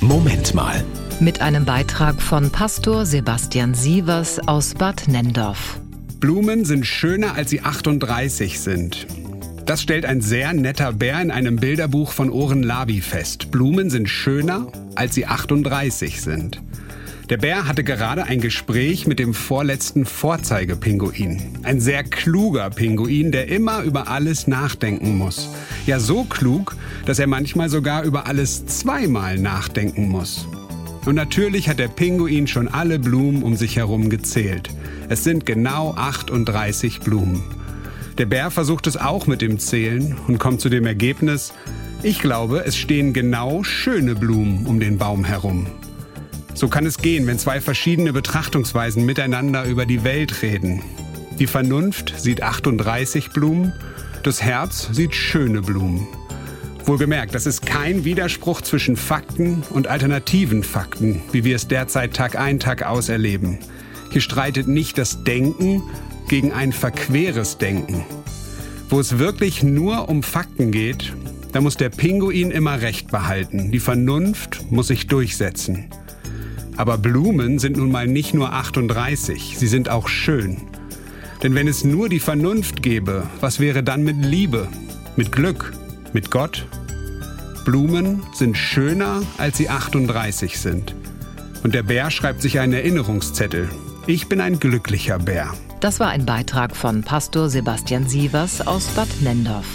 Moment mal. Mit einem Beitrag von Pastor Sebastian Sievers aus Bad Nendorf. Blumen sind schöner, als sie 38 sind. Das stellt ein sehr netter Bär in einem Bilderbuch von Oren Labi fest. Blumen sind schöner, als sie 38 sind. Der Bär hatte gerade ein Gespräch mit dem vorletzten Vorzeigepinguin. Ein sehr kluger Pinguin, der immer über alles nachdenken muss. Ja, so klug, dass er manchmal sogar über alles zweimal nachdenken muss. Und natürlich hat der Pinguin schon alle Blumen um sich herum gezählt. Es sind genau 38 Blumen. Der Bär versucht es auch mit dem Zählen und kommt zu dem Ergebnis, ich glaube, es stehen genau schöne Blumen um den Baum herum. So kann es gehen, wenn zwei verschiedene Betrachtungsweisen miteinander über die Welt reden. Die Vernunft sieht 38 Blumen, das Herz sieht schöne Blumen. Wohlgemerkt, das ist kein Widerspruch zwischen Fakten und alternativen Fakten, wie wir es derzeit Tag ein, Tag aus erleben. Hier streitet nicht das Denken gegen ein verqueres Denken. Wo es wirklich nur um Fakten geht, da muss der Pinguin immer Recht behalten. Die Vernunft muss sich durchsetzen. Aber Blumen sind nun mal nicht nur 38, sie sind auch schön. Denn wenn es nur die Vernunft gäbe, was wäre dann mit Liebe, mit Glück, mit Gott? Blumen sind schöner, als sie 38 sind. Und der Bär schreibt sich einen Erinnerungszettel. Ich bin ein glücklicher Bär. Das war ein Beitrag von Pastor Sebastian Sievers aus Bad Nendorf.